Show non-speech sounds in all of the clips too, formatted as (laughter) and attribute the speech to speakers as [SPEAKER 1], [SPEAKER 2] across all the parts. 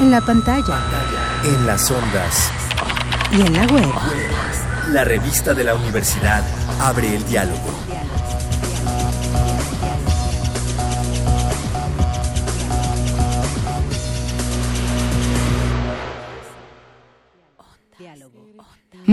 [SPEAKER 1] En la pantalla.
[SPEAKER 2] En las ondas.
[SPEAKER 1] Y en la web.
[SPEAKER 2] La revista de la universidad abre el diálogo.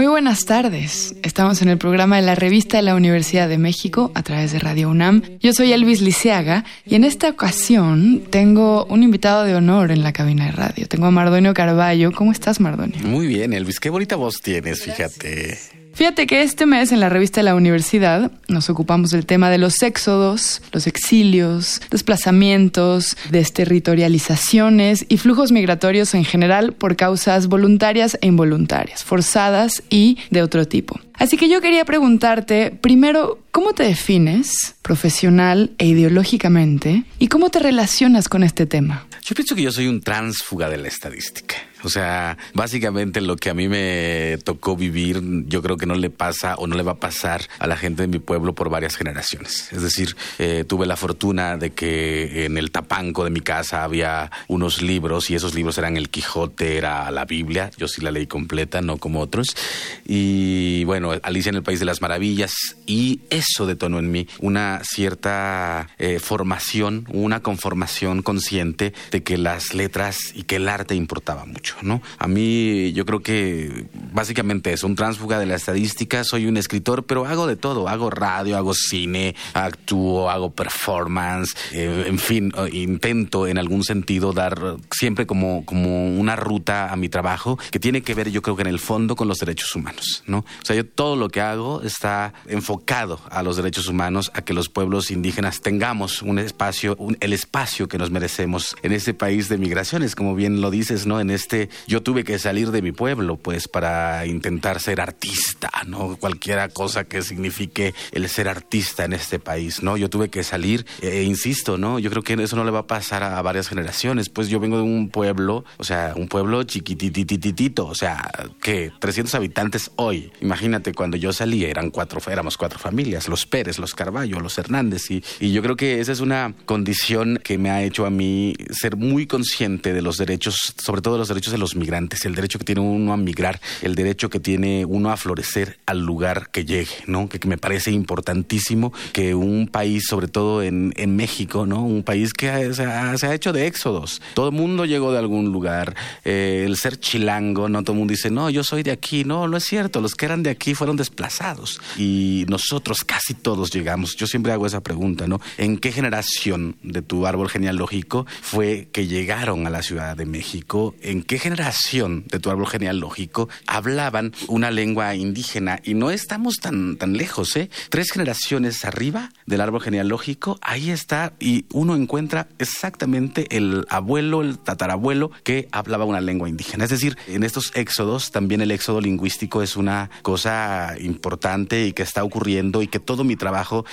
[SPEAKER 3] Muy buenas tardes. Estamos en el programa de la revista de la Universidad de México a través de Radio UNAM. Yo soy Elvis Liceaga y en esta ocasión tengo un invitado de honor en la cabina de radio. Tengo a Mardonio Carballo. ¿Cómo estás, Mardonio?
[SPEAKER 4] Muy bien, Elvis. Qué bonita voz tienes, fíjate.
[SPEAKER 3] Fíjate que este mes en la revista de la universidad nos ocupamos del tema de los éxodos, los exilios, desplazamientos, desterritorializaciones y flujos migratorios en general por causas voluntarias e involuntarias, forzadas y de otro tipo. Así que yo quería preguntarte, primero, ¿cómo te defines profesional e ideológicamente y cómo te relacionas con este tema?
[SPEAKER 4] Yo pienso que yo soy un transfuga de la estadística. O sea, básicamente lo que a mí me tocó vivir, yo creo que no le pasa o no le va a pasar a la gente de mi pueblo por varias generaciones. Es decir, eh, tuve la fortuna de que en el tapanco de mi casa había unos libros y esos libros eran el Quijote, era la Biblia. Yo sí la leí completa, no como otros. Y bueno, Alicia en el País de las Maravillas. Y eso detonó en mí una cierta eh, formación, una conformación consciente de que las letras y que el arte importaba mucho. ¿No? A mí yo creo que básicamente es un transfuga de la estadística, soy un escritor, pero hago de todo, hago radio, hago cine, actúo, hago performance, eh, en fin, eh, intento en algún sentido dar siempre como, como una ruta a mi trabajo que tiene que ver yo creo que en el fondo con los derechos humanos, ¿no? O sea, yo todo lo que hago está enfocado a los derechos humanos, a que los pueblos indígenas tengamos un espacio, el espacio que nos merecemos en este país de migraciones, como bien lo dices, ¿no? En este yo tuve que salir de mi pueblo, pues, para intentar ser artista, ¿no? Cualquiera cosa que signifique el ser artista en este país, ¿no? Yo tuve que salir, e insisto, ¿no? Yo creo que eso no le va a pasar a, varias generaciones, pues yo vengo de un pueblo, o sea, un pueblo chiquititititito, o sea, que 300 habitantes hoy. Imagínate, cuando yo salí eran cuatro, éramos cuatro familias, los Pérez, los Carballo, los Hernández, y, y yo creo que esa es una condición que me ha hecho a mí ser muy consciente de los derechos, sobre todo de los derechos de los migrantes, el derecho que tiene uno a migrar, el derecho que tiene uno a florecer al lugar que llegue, ¿no? Que, me parece importantísimo que un país, sobre todo en, en México, ¿no? Un país que se ha, hecho de éxodos. Todo el mundo llegó de algún lugar. Eh, el ser chilango, ¿no? Todo el mundo dice, no, yo soy de aquí. No, no es cierto. Los que eran de aquí fueron desplazados. Y nosotros casi todos llegamos. Yo siempre hago esa pregunta, ¿no? ¿En qué generación de tu árbol genealógico fue que llegaron a la Ciudad de México? ¿En qué generación de tu árbol genealógico hablaban una lengua indígena y no estamos tan, tan lejos, ¿eh? Tres generaciones arriba del árbol genealógico, ahí está y uno encuentra exactamente el abuelo, el tatarabuelo que hablaba una lengua indígena. Es decir, en estos éxodos también el éxodo lingüístico es una cosa importante y que está ocurriendo y que todo mi trabajo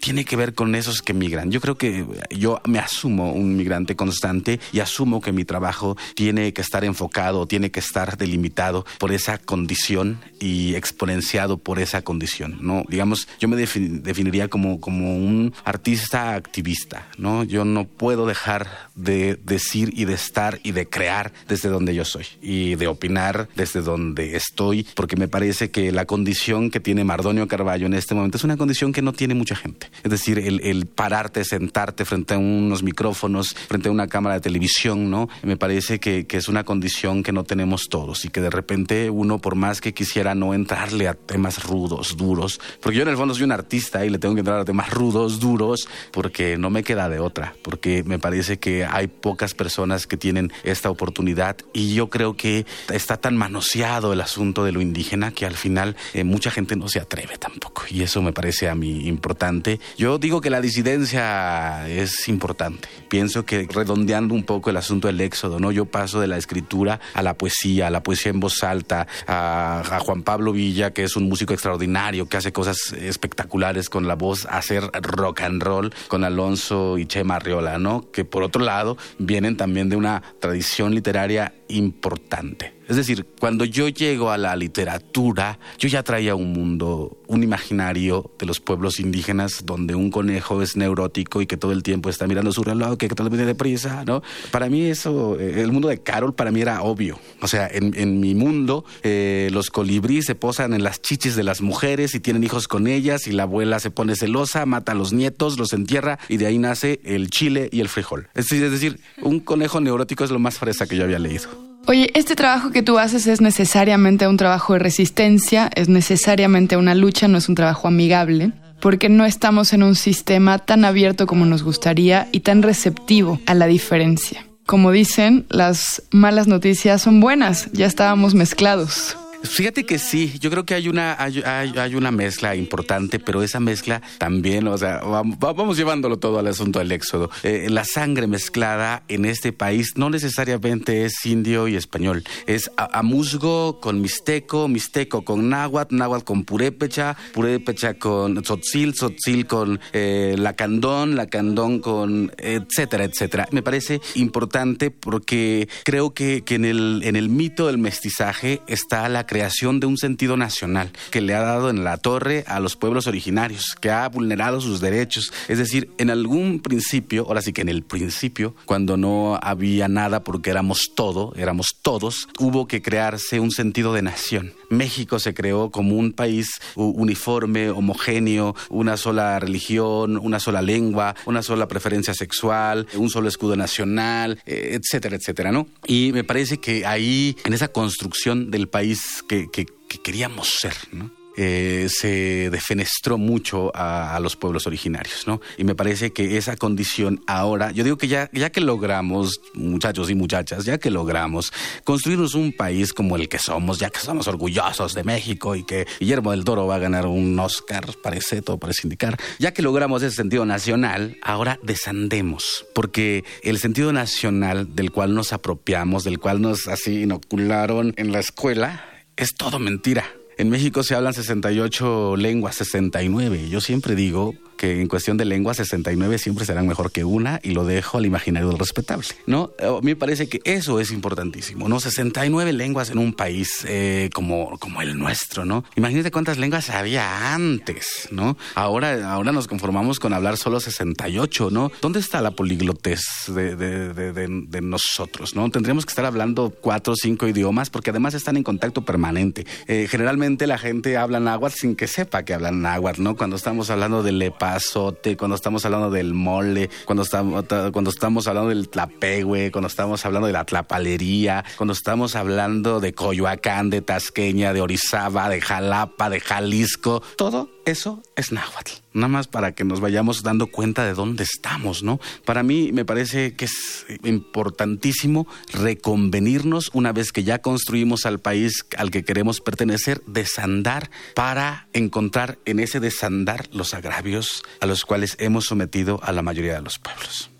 [SPEAKER 4] tiene que ver con esos que migran. Yo creo que yo me asumo un migrante constante y asumo que mi trabajo tiene que estar enfocado, tiene que estar delimitado por esa condición y exponenciado por esa condición, ¿no? Digamos, yo me definiría como, como un artista activista, ¿no? Yo no puedo dejar de decir y de estar y de crear desde donde yo soy y de opinar desde donde estoy, porque me parece que la condición que tiene Mardonio Carballo en este momento es una condición que no tiene mucha gente. Es decir, el, pararte, sentarte frente a unos micrófonos, frente a una cámara de televisión, ¿no? Me parece que, que es una condición que no tenemos todos y que de repente uno, por más que quisiera no entrarle a temas rudos, duros, porque yo en el fondo soy un artista y le tengo que entrar a temas rudos, duros, porque no me queda de otra, porque me parece que hay pocas personas que tienen esta oportunidad y yo creo que está tan manoseado el asunto de lo indígena que al final eh, mucha gente no se atreve tampoco y eso me parece a mí importante. Yo digo que la disidencia es importante. Pienso que redondeando un poco el asunto del éxodo, ¿no? Yo paso de la escritura a la poesía, a la poesía en voz alta, a, a Juan Pablo Villa, que es un músico extraordinario, que hace cosas espectaculares con la voz, hacer rock and roll con Alonso y Chema Arriola, ¿no? Que por otro lado vienen también de una tradición literaria importante. Es decir, cuando yo llego a la literatura, yo ya traía un mundo, un imaginario de los pueblos indígenas donde un conejo es neurótico y que todo el tiempo está mirando su reloj, que todo el deprisa, ¿no? Para mí eso, eh, el mundo de Carol para mí era obvio. O sea, en, mi mundo, eh, los colibríes se posan en las chichis de las mujeres y tienen hijos con ellas y la abuela se pone celosa, mata a los nietos, los entierra y de ahí nace el chile y el frijol. Es decir, un conejo neurótico es lo más fresa que yo había leído.
[SPEAKER 3] Oye, este trabajo que tú haces es necesariamente un trabajo de resistencia, es necesariamente una lucha, no es un trabajo amigable, porque no estamos en un sistema tan abierto como nos gustaría y tan receptivo a la diferencia. Como dicen, las malas noticias son buenas, ya estábamos mezclados.
[SPEAKER 4] Fíjate que sí, yo creo que hay una, hay, una mezcla importante, pero esa mezcla también, o sea, vamos, llevándolo todo al asunto del éxodo. Eh, la sangre mezclada en este país no necesariamente es indio y español, es amusgo con mixteco, mixteco con náhuatl, náhuatl con purépecha, purépecha con tzotzil, tzotzil con eh, lacandón, lacandón con etcétera, etcétera. Me parece importante porque creo que, que en, el, en el mito del mestizaje está la creación de un sentido nacional que le ha dado en la torre a los pueblos originarios, que ha vulnerado sus derechos. Es decir, en algún principio, ahora sí que en el principio, cuando no había nada porque éramos todo, éramos todos, hubo que crearse un sentido de nación. México se creó como un país uniforme, homogéneo, una sola religión, una sola lengua, una sola preferencia sexual, un solo escudo nacional, eh, etcétera, etcétera, ¿no? Y me parece que ahí, en esa construcción del país que, que, queríamos ser, ¿no? Eh, se defenestró mucho a, los pueblos originarios, ¿no? Y me parece que esa condición ahora, yo digo que ya, ya que logramos, muchachos y muchachas, ya que logramos construirnos un país como el que somos, ya que somos orgullosos de México y que Guillermo del Toro va a ganar un Oscar, parece, todo parece indicar, ya que logramos ese sentido nacional, ahora desandemos, porque el sentido nacional del cual nos apropiamos, del cual nos así inocularon en la escuela, es todo mentira. En México se hablan 68 lenguas, 69. Yo siempre digo que en cuestión de lengua 69 siempre serán mejor que una y lo dejo al imaginario respetable, ¿no? A mí me parece que eso es importantísimo, ¿no? 69 lenguas en un país eh, como, como el nuestro, ¿no? Imagínate cuántas lenguas había antes, ¿no? Ahora, ahora nos conformamos con hablar solo 68, ¿no? ¿Dónde está la poliglotez de, de, nosotros, ¿no? Tendríamos que estar hablando cuatro o cinco idiomas porque además están en contacto permanente. Eh, generalmente la gente habla náhuatl sin que sepa que hablan náhuatl, ¿no? Cuando estamos hablando de lepa azote, cuando estamos hablando del mole, cuando estamos, cuando estamos hablando del tlapegue, cuando estamos hablando de la tlapalería, cuando estamos hablando de Coyoacán, de Tasqueña, de Orizaba, de Jalapa, de Jalisco, todo eso es náhuatl. Nada más para que nos vayamos dando cuenta de dónde estamos, ¿no? Para mí me parece que es importantísimo reconvenirnos una vez que ya construimos al país al que queremos pertenecer, desandar para encontrar en ese desandar los agravios a los cuales hemos sometido a la mayoría de los pueblos.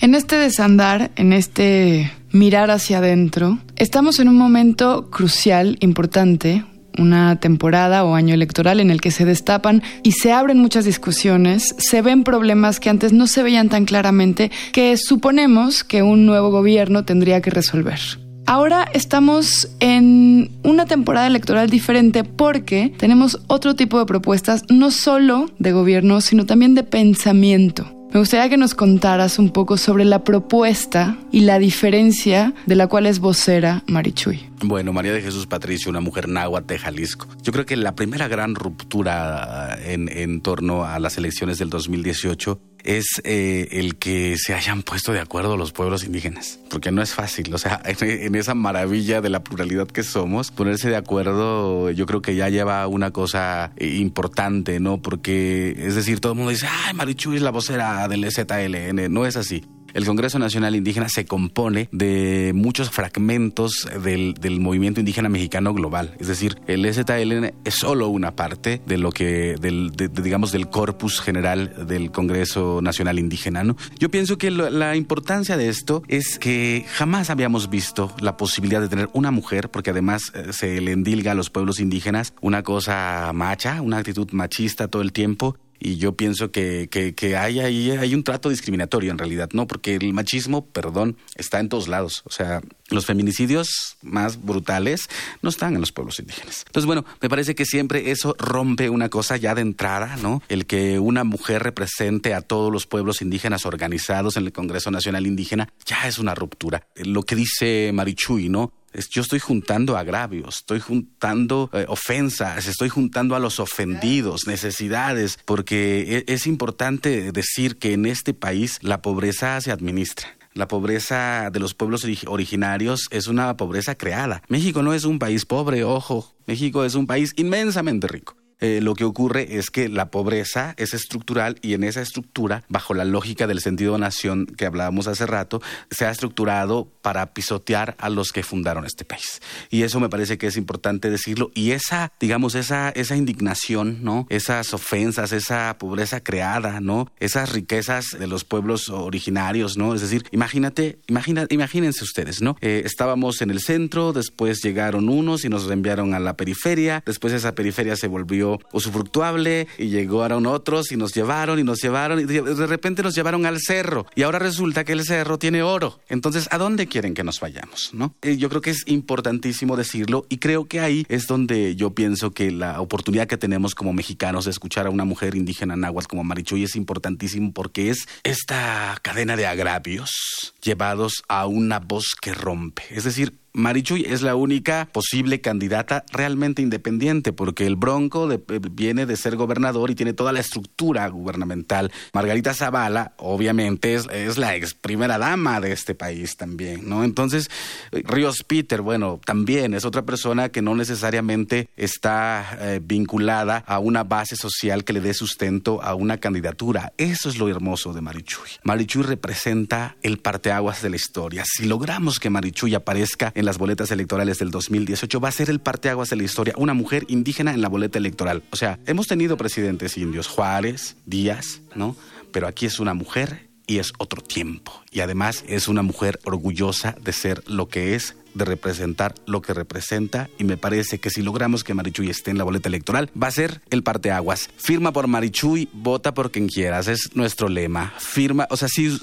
[SPEAKER 3] En este desandar, en este mirar hacia adentro, estamos en un momento crucial, importante, una temporada o año electoral en el que se destapan y se abren muchas discusiones, se ven problemas que antes no se veían tan claramente que suponemos que un nuevo gobierno tendría que resolver. Ahora estamos en una temporada electoral diferente porque tenemos otro tipo de propuestas, no solo de gobierno, sino también de pensamiento. Me gustaría que nos contaras un poco sobre la propuesta y la diferencia de la cual es vocera Marichuy.
[SPEAKER 4] Bueno, María de Jesús Patricio, una mujer náhuatl de Jalisco. Yo creo que la primera gran ruptura en, en torno a las elecciones del 2018 es eh, el que se hayan puesto de acuerdo los pueblos indígenas, porque no es fácil, o sea, (laughs) en, esa maravilla de la pluralidad que somos, ponerse de acuerdo yo creo que ya lleva una cosa importante, ¿no? Porque, es decir, todo el mundo dice, ay, Marichu es la vocera del ZLN, no es así. El Congreso Nacional Indígena se compone de muchos fragmentos del, del movimiento indígena mexicano global. Es decir, el EZLN es solo una parte de lo que, del, digamos, del corpus general del Congreso Nacional Indígena. Yo pienso que la importancia de esto es que jamás habíamos visto la posibilidad de tener una mujer, porque además eh, se le endilga a los pueblos indígenas una cosa macha, una actitud machista todo el tiempo, y yo pienso que, que, hay ahí hay un trato discriminatorio en realidad, ¿no? Porque el machismo, perdón, está en todos lados. O sea, los feminicidios más brutales no están en los pueblos indígenas. Entonces, bueno, me parece que siempre eso rompe una cosa ya de entrada, ¿no? El que una mujer represente a todos los pueblos indígenas organizados en el Congreso Nacional Indígena ya es una ruptura. Lo que dice Marichuy, ¿no? Yo estoy juntando agravios, estoy juntando eh, ofensas, estoy juntando a los ofendidos, necesidades, porque e, es importante decir que en este país la pobreza se administra. La pobreza de los pueblos originarios es una pobreza creada. México no es un país pobre, ojo. México es un país inmensamente rico. Eh, lo que ocurre es que la pobreza es estructural y en esa estructura, bajo la lógica del sentido de nación que hablábamos hace rato, se ha estructurado para pisotear a los que fundaron este país. Y eso me parece que es importante decirlo. Y esa, digamos, esa, esa indignación, ¿no? Esas ofensas, esa pobreza creada, ¿no? Esas riquezas de los pueblos originarios, ¿no? Es decir, imagínate, imagina, imagínense ustedes, ¿no? Eh, estábamos en el centro, después llegaron unos y nos reenviaron a la periferia, después esa periferia se volvió usufructuable y llegaron otros y nos llevaron y nos llevaron y de repente nos llevaron al cerro y ahora resulta que el cerro tiene oro. Entonces, ¿a dónde quieren que nos vayamos? ¿no? Eh, yo creo que es importantísimo decirlo y creo que ahí es donde yo pienso que la oportunidad que tenemos como mexicanos de escuchar a una mujer indígena náhuatl como Marichuy es importantísimo porque es esta cadena de agravios llevados a una voz que rompe. Es decir, Marichuy es la única posible candidata realmente independiente, porque el Bronco eh, viene de ser gobernador y tiene toda la estructura gubernamental. Margarita Zavala, obviamente, es, la ex primera dama de este país también, ¿no? Entonces, eh, Ríos Peter, bueno, también es otra persona que no necesariamente está eh, vinculada a una base social que le dé sustento a una candidatura. Eso es lo hermoso de Marichuy. Marichuy representa el parteaguas de la historia. Si logramos que Marichuy aparezca en las boletas electorales del 2018 va a ser el parteaguas de la historia, una mujer indígena en la boleta electoral. O sea, hemos tenido presidentes indios, Juárez, Díaz, ¿no? Pero aquí es una mujer y es otro tiempo. Y además es una mujer orgullosa de ser lo que es de representar lo que representa y me parece que si logramos que Marichuy esté en la boleta electoral va a ser el parteaguas. Firma por Marichuy, vota por quien quieras, es nuestro lema. Firma, o sea, si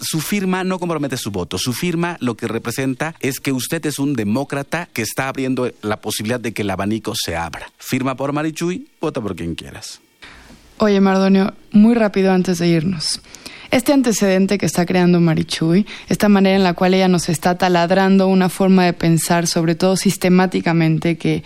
[SPEAKER 4] su firma no compromete su voto, su firma lo que representa es que usted es un demócrata que está abriendo la posibilidad de que el abanico se abra. Firma por Marichuy, vota por quien quieras.
[SPEAKER 3] Oye, Mardonio, muy rápido antes de irnos. Este antecedente que está creando Marichuy, esta manera en la cual ella nos está taladrando una forma de pensar, sobre todo sistemáticamente, que,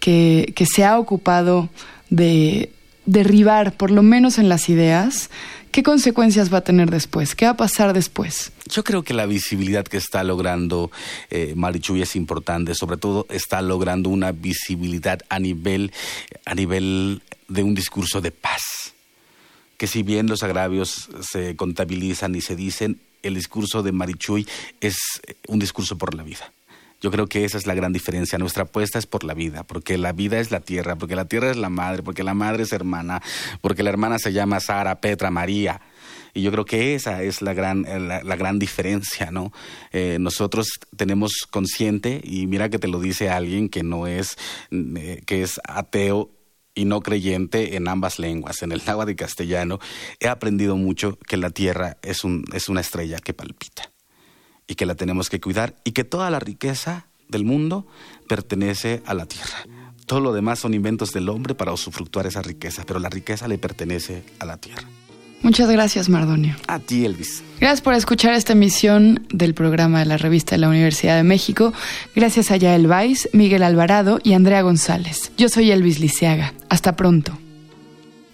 [SPEAKER 3] que, se ha ocupado de derribar, por lo menos en las ideas, ¿qué consecuencias va a tener después? ¿Qué va a pasar después?
[SPEAKER 4] Yo creo que la visibilidad que está logrando eh, Marichuy es importante, sobre todo está logrando una visibilidad a nivel, a nivel de un discurso de paz que si bien los agravios se contabilizan y se dicen, el discurso de Marichuy es un discurso por la vida. Yo creo que esa es la gran diferencia. Nuestra apuesta es por la vida, porque la vida es la tierra, porque la tierra es la madre, porque la madre es hermana, porque la hermana se llama Sara, Petra, María. Y yo creo que esa es la gran, la, gran diferencia, ¿no? Eh, nosotros tenemos consciente, y mira que te lo dice alguien que no es, eh, que es ateo y no creyente en ambas lenguas, en el náhuatl y castellano, he aprendido mucho que la tierra es, un, es una estrella que palpita y que la tenemos que cuidar y que toda la riqueza del mundo pertenece a la tierra. Todo lo demás son inventos del hombre para usufructuar esa riqueza, pero la riqueza le pertenece a la tierra.
[SPEAKER 3] Muchas gracias, Mardonio.
[SPEAKER 4] A ti, Elvis.
[SPEAKER 3] Gracias por escuchar esta emisión del programa de la revista de la Universidad de México. Gracias a Yael Vais, Miguel Alvarado y Andrea González. Yo soy Elvis Liceaga. Hasta pronto.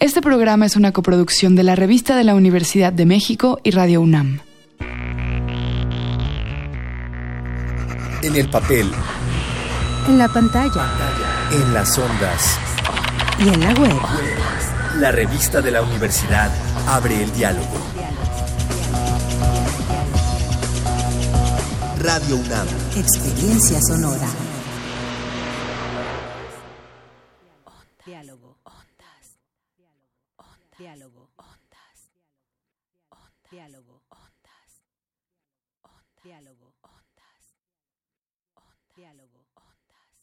[SPEAKER 3] Este programa es una coproducción de la revista de la Universidad de México y Radio UNAM.
[SPEAKER 2] En el papel.
[SPEAKER 1] En la pantalla.
[SPEAKER 2] En las ondas.
[SPEAKER 1] Y en la web.
[SPEAKER 2] La revista de la universidad abre el diálogo. Radio UNAM.
[SPEAKER 1] Experiencia sonora.